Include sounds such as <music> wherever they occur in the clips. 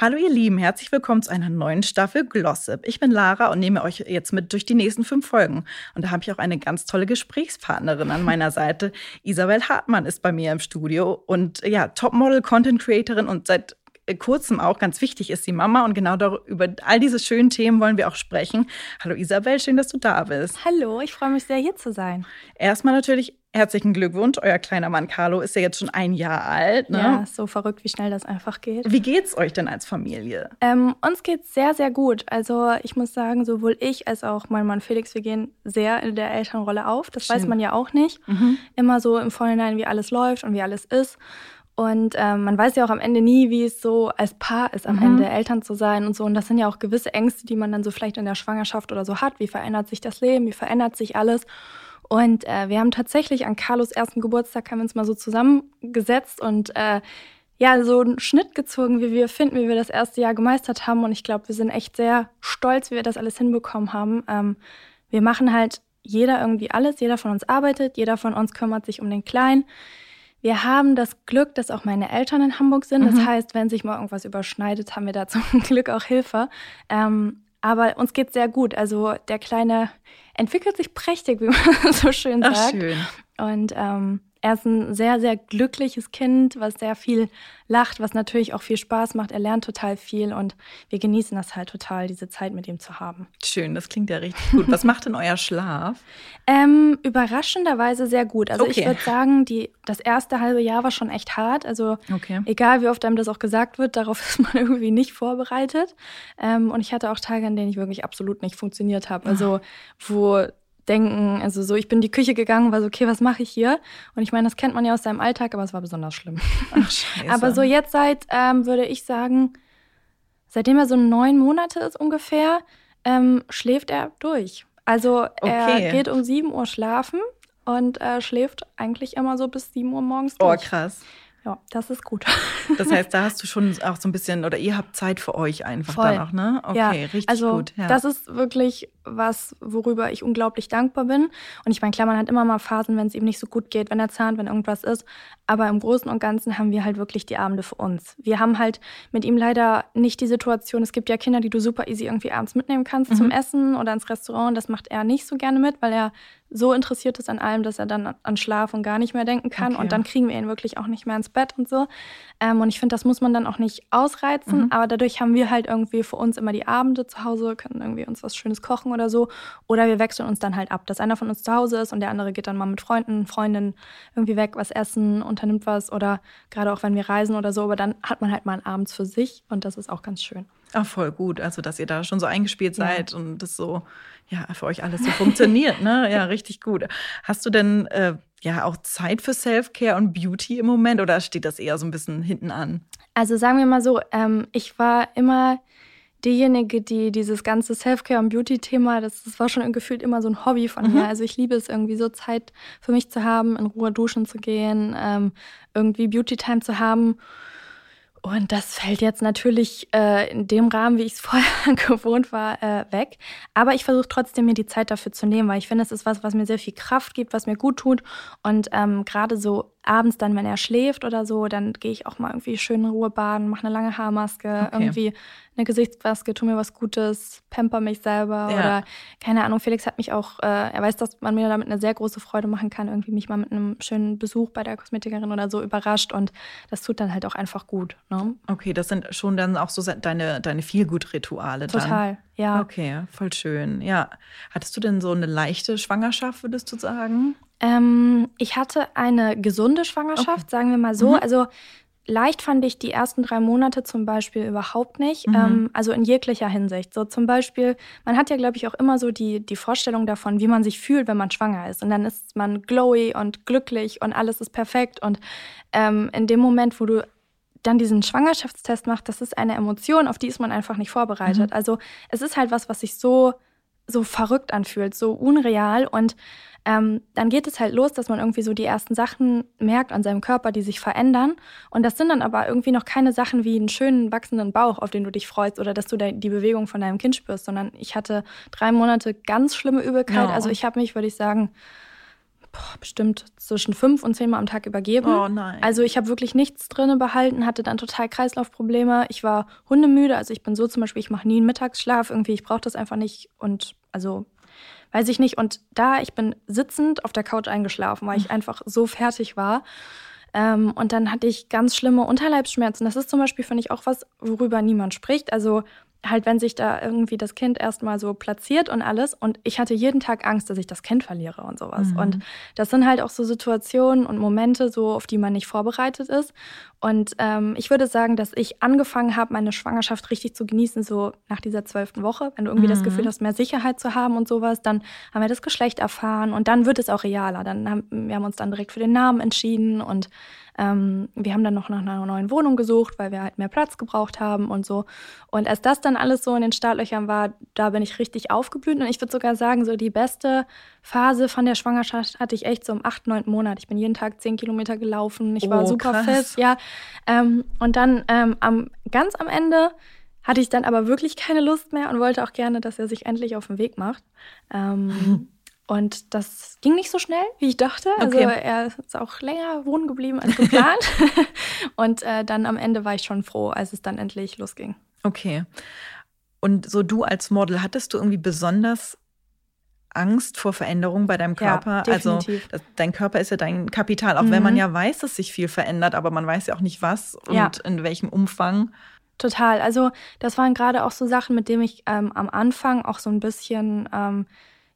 Hallo ihr Lieben, herzlich willkommen zu einer neuen Staffel Glossip. Ich bin Lara und nehme euch jetzt mit durch die nächsten fünf Folgen. Und da habe ich auch eine ganz tolle Gesprächspartnerin an meiner Seite. Isabel Hartmann ist bei mir im Studio und ja, Topmodel, Content Creatorin und seit kurzem auch ganz wichtig ist die Mama und genau darüber, über all diese schönen Themen wollen wir auch sprechen. Hallo Isabel, schön, dass du da bist. Hallo, ich freue mich sehr hier zu sein. Erstmal natürlich herzlichen Glückwunsch. Euer kleiner Mann Carlo ist ja jetzt schon ein Jahr alt. Ne? Ja, so verrückt, wie schnell das einfach geht. Wie geht's euch denn als Familie? Ähm, uns geht's sehr, sehr gut. Also ich muss sagen, sowohl ich als auch mein Mann Felix, wir gehen sehr in der Elternrolle auf. Das Schön. weiß man ja auch nicht. Mhm. Immer so im Vorhinein, wie alles läuft und wie alles ist. Und ähm, man weiß ja auch am Ende nie, wie es so als Paar ist, am mhm. Ende Eltern zu sein und so. Und das sind ja auch gewisse Ängste, die man dann so vielleicht in der Schwangerschaft oder so hat. Wie verändert sich das Leben? Wie verändert sich alles? Und äh, wir haben tatsächlich an Carlos ersten Geburtstag haben wir uns mal so zusammengesetzt und äh, ja, so einen Schnitt gezogen, wie wir finden, wie wir das erste Jahr gemeistert haben. Und ich glaube, wir sind echt sehr stolz, wie wir das alles hinbekommen haben. Ähm, wir machen halt jeder irgendwie alles, jeder von uns arbeitet, jeder von uns kümmert sich um den Kleinen. Wir haben das Glück, dass auch meine Eltern in Hamburg sind. Das mhm. heißt, wenn sich mal irgendwas überschneidet, haben wir da <laughs> zum Glück auch Hilfe. Ähm, aber uns geht sehr gut. Also der Kleine entwickelt sich prächtig, wie man <laughs> so schön sagt. Ach, schön. Und ähm, er ist ein sehr, sehr glückliches Kind, was sehr viel lacht, was natürlich auch viel Spaß macht. Er lernt total viel und wir genießen das halt total, diese Zeit mit ihm zu haben. Schön, das klingt ja richtig gut. Was macht denn euer Schlaf? Ähm, überraschenderweise sehr gut. Also okay. ich würde sagen, die, das erste halbe Jahr war schon echt hart. Also okay. egal, wie oft einem das auch gesagt wird, darauf <laughs> ist man irgendwie nicht vorbereitet. Ähm, und ich hatte auch Tage, an denen ich wirklich absolut nicht funktioniert habe. Also wo denken. Also so, ich bin in die Küche gegangen, war so, okay, was mache ich hier? Und ich meine, das kennt man ja aus seinem Alltag, aber es war besonders schlimm. Ach, scheiße. <laughs> aber so jetzt seit, ähm, würde ich sagen, seitdem er so neun Monate ist ungefähr, ähm, schläft er durch. Also er okay. geht um sieben Uhr schlafen und äh, schläft eigentlich immer so bis sieben Uhr morgens oh, durch. Oh, krass. Ja, das ist gut. <laughs> Das heißt, da hast du schon auch so ein bisschen, oder ihr habt Zeit für euch einfach Voll. dann auch, ne? Okay, ja, richtig also, gut. Ja. Das ist wirklich was, worüber ich unglaublich dankbar bin. Und ich meine, klar, man hat immer mal Phasen, wenn es ihm nicht so gut geht, wenn er zahnt, wenn irgendwas ist. Aber im Großen und Ganzen haben wir halt wirklich die Abende für uns. Wir haben halt mit ihm leider nicht die Situation, es gibt ja Kinder, die du super easy irgendwie abends mitnehmen kannst mhm. zum Essen oder ins Restaurant. Das macht er nicht so gerne mit, weil er so interessiert ist an allem, dass er dann an Schlaf und gar nicht mehr denken kann. Okay. Und dann kriegen wir ihn wirklich auch nicht mehr ins Bett und so. Ähm, und ich finde, das muss man dann auch nicht ausreizen. Mhm. Aber dadurch haben wir halt irgendwie für uns immer die Abende zu Hause, können irgendwie uns was Schönes kochen oder so. Oder wir wechseln uns dann halt ab, dass einer von uns zu Hause ist und der andere geht dann mal mit Freunden, Freundinnen irgendwie weg, was essen, unternimmt was. Oder gerade auch wenn wir reisen oder so. Aber dann hat man halt mal einen Abend für sich und das ist auch ganz schön. Ach, voll gut. Also, dass ihr da schon so eingespielt seid ja. und das so, ja, für euch alles so funktioniert, ne? <laughs> Ja, richtig gut. Hast du denn äh, ja auch Zeit für Self-Care und Beauty im Moment oder steht das eher so ein bisschen hinten an? Also, sagen wir mal so, ähm, ich war immer diejenige, die dieses ganze Self-Care und Beauty-Thema, das, das war schon gefühlt immer so ein Hobby von mhm. mir. Also ich liebe es irgendwie so Zeit für mich zu haben, in Ruhe duschen zu gehen, ähm, irgendwie Beauty-Time zu haben. Und das fällt jetzt natürlich äh, in dem Rahmen, wie ich es <laughs> vorher gewohnt war, äh, weg. Aber ich versuche trotzdem, mir die Zeit dafür zu nehmen, weil ich finde, es ist was, was mir sehr viel Kraft gibt, was mir gut tut. Und ähm, gerade so abends dann, wenn er schläft oder so, dann gehe ich auch mal irgendwie schön in Ruhe baden, mache eine lange Haarmaske, okay. irgendwie eine Gesichtsmaske, tu mir was Gutes, pamper mich selber ja. oder keine Ahnung. Felix hat mich auch, äh, er weiß, dass man mir damit eine sehr große Freude machen kann, irgendwie mich mal mit einem schönen Besuch bei der Kosmetikerin oder so überrascht und das tut dann halt auch einfach gut. Ne? Okay, das sind schon dann auch so deine, deine Feelgood-Rituale dann. Total, ja. Okay, voll schön. Ja. Hattest du denn so eine leichte Schwangerschaft, würdest du sagen? Ähm, ich hatte eine gesunde Schwangerschaft, okay. sagen wir mal so. Mhm. Also leicht fand ich die ersten drei Monate zum Beispiel überhaupt nicht. Mhm. Ähm, also in jeglicher Hinsicht. So zum Beispiel, man hat ja, glaube ich, auch immer so die, die Vorstellung davon, wie man sich fühlt, wenn man schwanger ist. Und dann ist man glowy und glücklich und alles ist perfekt. Und ähm, in dem Moment, wo du dann diesen Schwangerschaftstest machst, das ist eine Emotion, auf die ist man einfach nicht vorbereitet. Mhm. Also es ist halt was, was sich so so verrückt anfühlt, so unreal. Und ähm, dann geht es halt los, dass man irgendwie so die ersten Sachen merkt an seinem Körper, die sich verändern. Und das sind dann aber irgendwie noch keine Sachen wie einen schönen wachsenden Bauch, auf den du dich freust oder dass du die Bewegung von deinem Kind spürst, sondern ich hatte drei Monate ganz schlimme Übelkeit. Ja. Also ich habe mich, würde ich sagen, boah, bestimmt zwischen fünf und zehn Mal am Tag übergeben. Oh nein. Also ich habe wirklich nichts drinne behalten, hatte dann total Kreislaufprobleme. Ich war hundemüde, also ich bin so zum Beispiel, ich mache nie einen Mittagsschlaf, irgendwie, ich brauche das einfach nicht und also weiß ich nicht. Und da, ich bin sitzend auf der Couch eingeschlafen, weil ich hm. einfach so fertig war. Ähm, und dann hatte ich ganz schlimme Unterleibsschmerzen. Das ist zum Beispiel, finde ich, auch was, worüber niemand spricht. Also halt, wenn sich da irgendwie das Kind erstmal so platziert und alles. Und ich hatte jeden Tag Angst, dass ich das Kind verliere und sowas. Mhm. Und das sind halt auch so Situationen und Momente, so auf die man nicht vorbereitet ist. Und ähm, ich würde sagen, dass ich angefangen habe, meine Schwangerschaft richtig zu genießen, so nach dieser zwölften Woche. Wenn du irgendwie mhm. das Gefühl hast, mehr Sicherheit zu haben und sowas, dann haben wir das Geschlecht erfahren und dann wird es auch realer. Dann haben wir haben uns dann direkt für den Namen entschieden und ähm, wir haben dann noch nach einer neuen Wohnung gesucht, weil wir halt mehr Platz gebraucht haben und so. Und als das dann alles so in den Startlöchern war, da bin ich richtig aufgeblüht. Und ich würde sogar sagen, so die beste Phase von der Schwangerschaft hatte ich echt so im acht, neunten Monat. Ich bin jeden Tag zehn Kilometer gelaufen. Ich war oh, super krass. fit, ja. Ähm, und dann ähm, am, ganz am Ende hatte ich dann aber wirklich keine Lust mehr und wollte auch gerne, dass er sich endlich auf den Weg macht. Ähm, <laughs> Und das ging nicht so schnell, wie ich dachte. Also okay. er ist auch länger wohnen geblieben als geplant. <laughs> und äh, dann am Ende war ich schon froh, als es dann endlich losging. Okay. Und so du als Model, hattest du irgendwie besonders Angst vor Veränderungen bei deinem Körper? Ja, also das, dein Körper ist ja dein Kapital, auch mhm. wenn man mhm. ja weiß, dass sich viel verändert, aber man weiß ja auch nicht was und ja. in welchem Umfang. Total. Also das waren gerade auch so Sachen, mit denen ich ähm, am Anfang auch so ein bisschen ähm,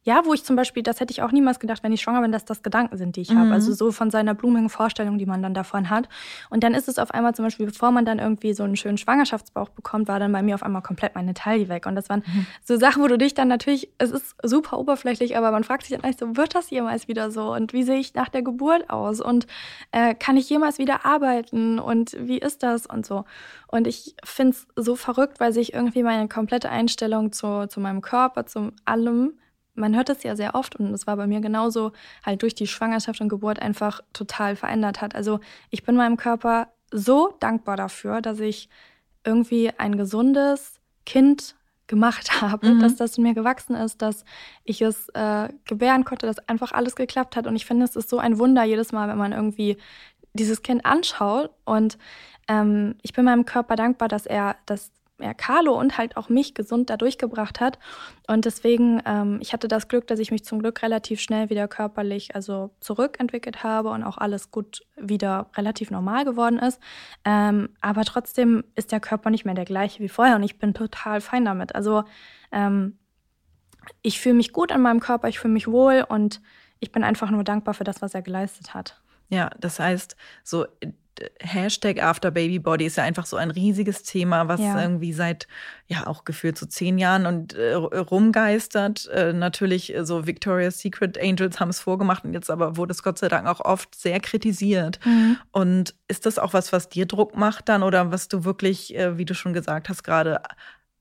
ja, wo ich zum Beispiel, das hätte ich auch niemals gedacht, wenn ich schwanger bin, dass das Gedanken sind, die ich mhm. habe. Also so von seiner blumigen Vorstellung, die man dann davon hat. Und dann ist es auf einmal zum Beispiel, bevor man dann irgendwie so einen schönen Schwangerschaftsbauch bekommt, war dann bei mir auf einmal komplett meine Taille weg. Und das waren mhm. so Sachen, wo du dich dann natürlich, es ist super oberflächlich, aber man fragt sich dann eigentlich so, wird das jemals wieder so? Und wie sehe ich nach der Geburt aus? Und äh, kann ich jemals wieder arbeiten? Und wie ist das? Und so. Und ich finde es so verrückt, weil sich irgendwie meine komplette Einstellung zu, zu meinem Körper, zu allem man hört es ja sehr oft und es war bei mir genauso, halt durch die Schwangerschaft und Geburt einfach total verändert hat. Also ich bin meinem Körper so dankbar dafür, dass ich irgendwie ein gesundes Kind gemacht <laughs> habe, mhm. dass das in mir gewachsen ist, dass ich es äh, gebären konnte, dass einfach alles geklappt hat. Und ich finde, es ist so ein Wunder jedes Mal, wenn man irgendwie dieses Kind anschaut. Und ähm, ich bin meinem Körper dankbar, dass er das ja, Carlo und halt auch mich gesund da durchgebracht hat. Und deswegen, ähm, ich hatte das Glück, dass ich mich zum Glück relativ schnell wieder körperlich also zurückentwickelt habe und auch alles gut wieder relativ normal geworden ist. Ähm, aber trotzdem ist der Körper nicht mehr der gleiche wie vorher und ich bin total fein damit. Also ähm, ich fühle mich gut an meinem Körper, ich fühle mich wohl und ich bin einfach nur dankbar für das, was er geleistet hat. Ja, das heißt, so Hashtag After Baby Body ist ja einfach so ein riesiges Thema, was ja. irgendwie seit ja auch gefühlt so zehn Jahren und äh, rumgeistert. Äh, natürlich äh, so Victoria's Secret Angels haben es vorgemacht und jetzt aber wurde es Gott sei Dank auch oft sehr kritisiert. Mhm. Und ist das auch was, was dir Druck macht dann oder was du wirklich, äh, wie du schon gesagt hast, gerade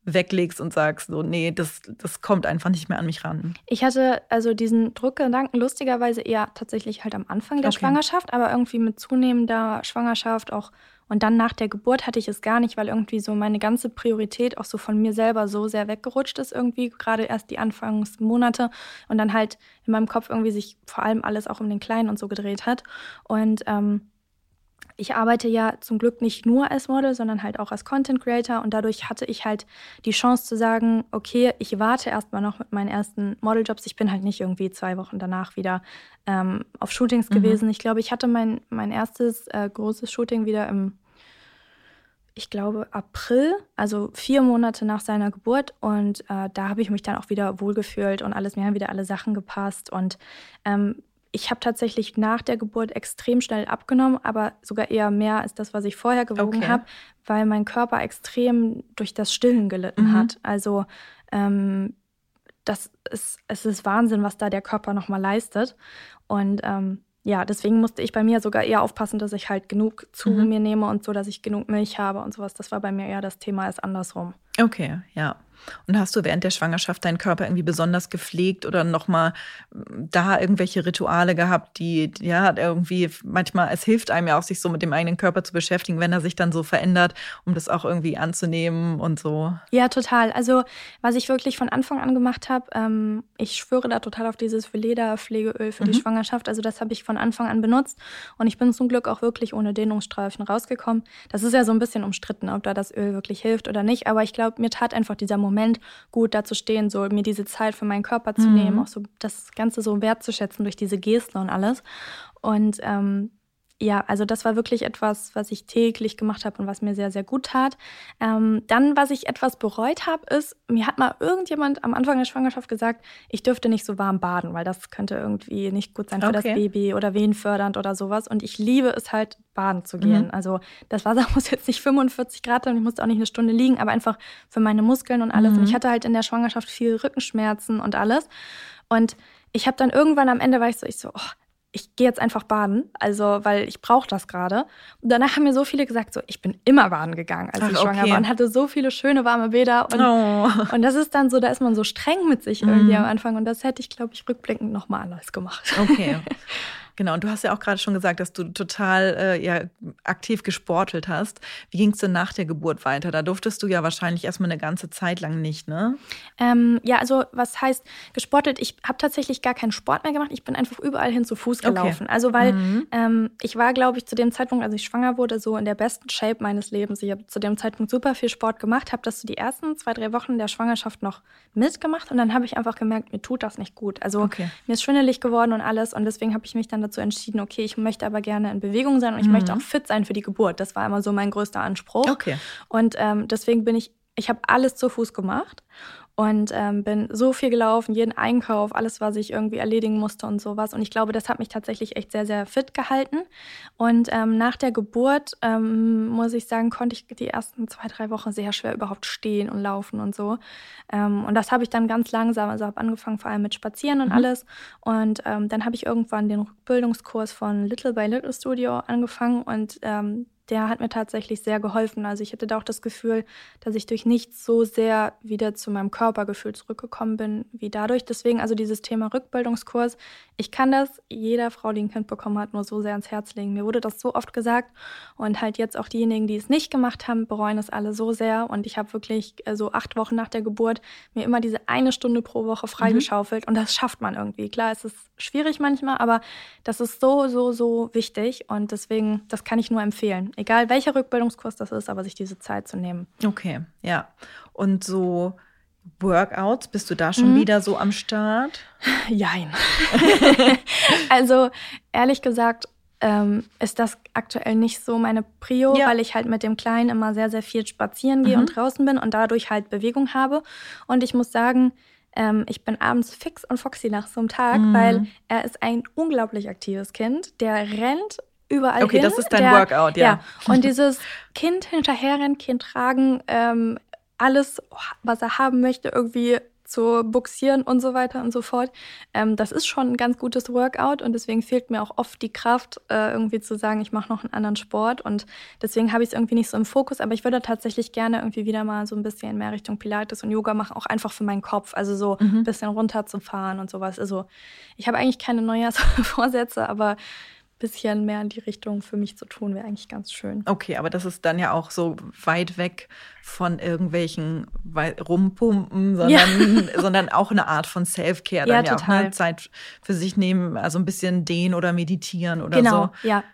weglegst und sagst, so, nee, das, das kommt einfach nicht mehr an mich ran. Ich hatte also diesen Druckgedanken lustigerweise eher tatsächlich halt am Anfang der okay. Schwangerschaft, aber irgendwie mit zunehmender Schwangerschaft auch und dann nach der Geburt hatte ich es gar nicht, weil irgendwie so meine ganze Priorität auch so von mir selber so sehr weggerutscht ist irgendwie, gerade erst die Anfangsmonate und dann halt in meinem Kopf irgendwie sich vor allem alles auch um den Kleinen und so gedreht hat. Und ähm, ich arbeite ja zum Glück nicht nur als Model, sondern halt auch als Content Creator und dadurch hatte ich halt die Chance zu sagen, okay, ich warte erstmal noch mit meinen ersten Modeljobs. Ich bin halt nicht irgendwie zwei Wochen danach wieder ähm, auf Shootings mhm. gewesen. Ich glaube, ich hatte mein, mein erstes äh, großes Shooting wieder im, ich glaube, April, also vier Monate nach seiner Geburt und äh, da habe ich mich dann auch wieder wohlgefühlt und alles, mir haben wieder alle Sachen gepasst und ähm, ich habe tatsächlich nach der Geburt extrem schnell abgenommen, aber sogar eher mehr als das, was ich vorher gewogen okay. habe, weil mein Körper extrem durch das Stillen gelitten mhm. hat. Also ähm, das ist, es ist Wahnsinn, was da der Körper nochmal leistet. Und ähm, ja, deswegen musste ich bei mir sogar eher aufpassen, dass ich halt genug zu mhm. mir nehme und so, dass ich genug Milch habe und sowas. Das war bei mir eher das Thema als andersrum. Okay, ja, Und hast du während der Schwangerschaft deinen Körper irgendwie besonders gepflegt oder nochmal da irgendwelche Rituale gehabt, die, ja, irgendwie manchmal, es hilft einem ja auch, sich so mit dem eigenen Körper zu beschäftigen, wenn er sich dann so verändert, um das auch irgendwie anzunehmen und so. Ja, total. Also, was ich wirklich von Anfang an gemacht habe, ähm, ich schwöre da total auf dieses Veleda-Pflegeöl für mhm. die Schwangerschaft. Also, das habe ich von Anfang an benutzt und ich bin zum Glück auch wirklich ohne Dehnungsstreifen rausgekommen. Das ist ja so ein bisschen umstritten, ob da das Öl wirklich hilft oder nicht, aber ich glaube, mir tat einfach dieser Moment gut, da zu stehen, so mir diese Zeit für meinen Körper zu mhm. nehmen, auch so das Ganze so wertzuschätzen durch diese Gesten und alles. Und ähm, ja, also das war wirklich etwas, was ich täglich gemacht habe und was mir sehr, sehr gut tat. Ähm, dann, was ich etwas bereut habe, ist, mir hat mal irgendjemand am Anfang der Schwangerschaft gesagt, ich dürfte nicht so warm baden, weil das könnte irgendwie nicht gut sein für okay. das Baby oder wehenfördernd oder sowas. Und ich liebe es halt, baden zu gehen. Mhm. Also das Wasser <laughs> muss jetzt nicht 45 Grad sein, ich musste auch nicht eine Stunde liegen, aber einfach für meine Muskeln und alles. Mhm. Und ich hatte halt in der Schwangerschaft viel Rückenschmerzen und alles. Und ich habe dann irgendwann am Ende war ich so, ich so, oh, ich gehe jetzt einfach baden, also weil ich brauche das gerade. Und danach haben mir so viele gesagt, so ich bin immer baden gegangen, als Ach, ich schwanger okay. war und hatte so viele schöne warme Bäder und, oh. und das ist dann so, da ist man so streng mit sich irgendwie mm. am Anfang und das hätte ich, glaube ich, rückblickend nochmal anders gemacht. Okay. <laughs> Genau, und du hast ja auch gerade schon gesagt, dass du total äh, ja, aktiv gesportelt hast. Wie ging es denn nach der Geburt weiter? Da durftest du ja wahrscheinlich erstmal eine ganze Zeit lang nicht, ne? Ähm, ja, also was heißt gesportelt? Ich habe tatsächlich gar keinen Sport mehr gemacht. Ich bin einfach überall hin zu Fuß gelaufen. Okay. Also weil mhm. ähm, ich war, glaube ich, zu dem Zeitpunkt, als ich schwanger wurde, so in der besten Shape meines Lebens. Ich habe zu dem Zeitpunkt super viel Sport gemacht, habe das so die ersten zwei, drei Wochen der Schwangerschaft noch mitgemacht und dann habe ich einfach gemerkt, mir tut das nicht gut. Also okay. mir ist schwindelig geworden und alles und deswegen habe ich mich dann dazu entschieden, okay, ich möchte aber gerne in Bewegung sein und ich mhm. möchte auch fit sein für die Geburt. Das war immer so mein größter Anspruch. Okay. Und ähm, deswegen bin ich, ich habe alles zu Fuß gemacht und ähm, bin so viel gelaufen, jeden Einkauf, alles, was ich irgendwie erledigen musste und sowas. Und ich glaube, das hat mich tatsächlich echt sehr, sehr fit gehalten. Und ähm, nach der Geburt, ähm, muss ich sagen, konnte ich die ersten zwei, drei Wochen sehr schwer überhaupt stehen und laufen und so. Ähm, und das habe ich dann ganz langsam, also habe angefangen vor allem mit Spazieren und mhm. alles. Und ähm, dann habe ich irgendwann den Rückbildungskurs von Little by Little Studio angefangen und ähm, der hat mir tatsächlich sehr geholfen. Also ich hatte da auch das Gefühl, dass ich durch nichts so sehr wieder zu meinem Körpergefühl zurückgekommen bin wie dadurch. Deswegen also dieses Thema Rückbildungskurs. Ich kann das jeder Frau, die ein Kind bekommen hat, nur so sehr ans Herz legen. Mir wurde das so oft gesagt und halt jetzt auch diejenigen, die es nicht gemacht haben, bereuen es alle so sehr. Und ich habe wirklich so acht Wochen nach der Geburt mir immer diese eine Stunde pro Woche freigeschaufelt mhm. und das schafft man irgendwie. Klar, es ist schwierig manchmal, aber das ist so, so, so wichtig und deswegen, das kann ich nur empfehlen egal welcher Rückbildungskurs das ist, aber sich diese Zeit zu nehmen. Okay, ja. Und so Workouts, bist du da schon mhm. wieder so am Start? <laughs> Jein. <laughs> also ehrlich gesagt ähm, ist das aktuell nicht so meine Prio, ja. weil ich halt mit dem Kleinen immer sehr, sehr viel spazieren gehe mhm. und draußen bin und dadurch halt Bewegung habe. Und ich muss sagen, ähm, ich bin abends fix und foxy nach so einem Tag, mhm. weil er ist ein unglaublich aktives Kind. Der rennt überall okay, hin. Okay, das ist dein der, Workout, ja. ja. Und dieses Kind hinterherrennen, Kind tragen, ähm, alles, was er haben möchte, irgendwie zu buxieren und so weiter und so fort. Ähm, das ist schon ein ganz gutes Workout und deswegen fehlt mir auch oft die Kraft, äh, irgendwie zu sagen, ich mache noch einen anderen Sport und deswegen habe ich es irgendwie nicht so im Fokus, aber ich würde tatsächlich gerne irgendwie wieder mal so ein bisschen mehr Richtung Pilates und Yoga machen, auch einfach für meinen Kopf, also so mhm. ein bisschen runterzufahren und sowas. Also ich habe eigentlich keine Neujahrsvorsätze, <laughs> aber bisschen mehr in die Richtung für mich zu tun, wäre eigentlich ganz schön. Okay, aber das ist dann ja auch so weit weg von irgendwelchen Rumpumpen, sondern, ja. <laughs> sondern auch eine Art von Self-Care. Dann ja, ja total. auch ne? Zeit für sich nehmen, also ein bisschen dehnen oder meditieren oder genau, so. Genau, ja,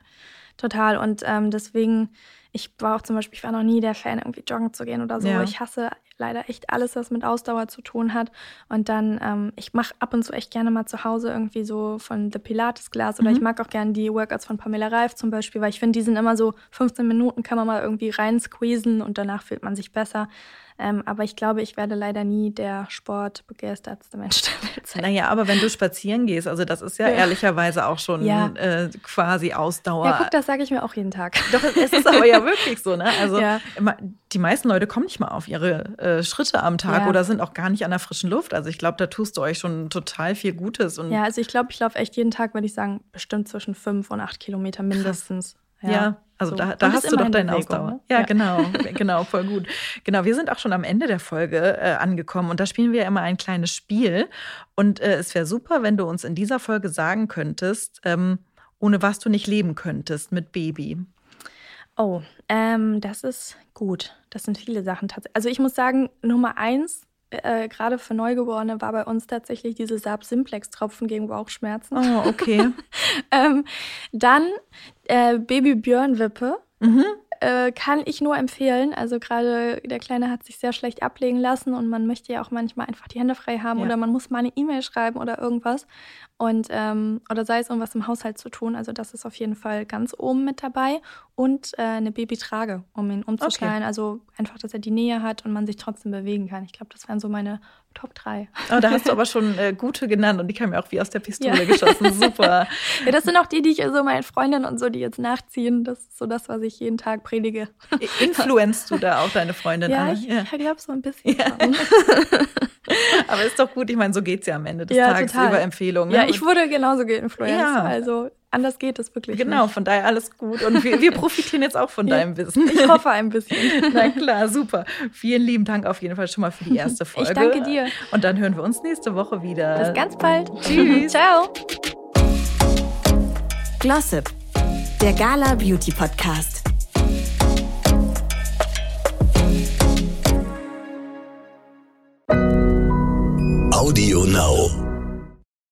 total. Und ähm, deswegen ich war auch zum Beispiel, ich war noch nie der Fan, irgendwie joggen zu gehen oder so. Ja. Ich hasse leider echt alles, was mit Ausdauer zu tun hat. Und dann, ähm, ich mache ab und zu echt gerne mal zu Hause irgendwie so von The Pilates Glass oder mhm. ich mag auch gerne die Workouts von Pamela Reif zum Beispiel, weil ich finde, die sind immer so 15 Minuten, kann man mal irgendwie rein squeezen und danach fühlt man sich besser. Ähm, aber ich glaube, ich werde leider nie der sportbegeistertste Mensch der Welt sein. Naja, aber wenn du spazieren gehst, also das ist ja, ja. ehrlicherweise auch schon ja. äh, quasi Ausdauer. Ja, guck, das sage ich mir auch jeden Tag. Doch, es ist aber ja wirklich so, ne? Also ja. die meisten Leute kommen nicht mal auf ihre äh, Schritte am Tag oder sind auch gar nicht an der frischen Luft. Also ich glaube, da tust du euch schon total viel Gutes. Ja, also ich glaube, ich laufe echt jeden Tag, würde ich sagen, bestimmt zwischen fünf und acht Kilometer mindestens. ja. Also so. da, da hast du doch deinen Ausdauer. Ne? Ja, ja, genau, <laughs> genau, voll gut. Genau, wir sind auch schon am Ende der Folge äh, angekommen und da spielen wir immer ein kleines Spiel. Und äh, es wäre super, wenn du uns in dieser Folge sagen könntest, ähm, ohne was du nicht leben könntest mit Baby. Oh, ähm, das ist gut. Das sind viele Sachen tatsächlich. Also ich muss sagen, Nummer eins äh, gerade für Neugeborene war bei uns tatsächlich diese Saab-Simplex-Tropfen gegen Bauchschmerzen. Oh, okay. <laughs> ähm, dann äh, Baby-Björn-Wippe. Mhm. Äh, kann ich nur empfehlen. Also gerade der Kleine hat sich sehr schlecht ablegen lassen und man möchte ja auch manchmal einfach die Hände frei haben ja. oder man muss mal eine E-Mail schreiben oder irgendwas. Und ähm, oder sei es irgendwas im Haushalt zu tun. Also das ist auf jeden Fall ganz oben mit dabei. Und äh, eine Babytrage, um ihn umzuschneiden. Okay. Also einfach, dass er die Nähe hat und man sich trotzdem bewegen kann. Ich glaube, das wären so meine Top 3. Oh, da hast du aber schon äh, gute genannt und die kamen ja auch wie aus der Pistole ja. geschossen. Super. <laughs> ja, das sind auch die, die ich so meine Freundinnen und so, die jetzt nachziehen. Das ist so das, was ich jeden Tag predige. Influenzt du da auch deine Freundin ja, Ich, ja, ich glaube so ein bisschen. Ja. <laughs> aber ist doch gut, ich meine, so geht es ja am Ende des ja, Tages total. über Empfehlungen. Ja, ich wurde genauso geinfluenced. Ja. Also anders geht es wirklich. Genau, nicht. von daher alles gut. Und wir, wir <laughs> profitieren jetzt auch von deinem Wissen. Ich hoffe ein bisschen. <laughs> Na klar, super. Vielen lieben Dank auf jeden Fall schon mal für die erste Folge. Ich danke dir. Und dann hören wir uns nächste Woche wieder. Bis ganz bald. <laughs> Tschüss. Ciao. Glossip, der Gala Beauty Podcast.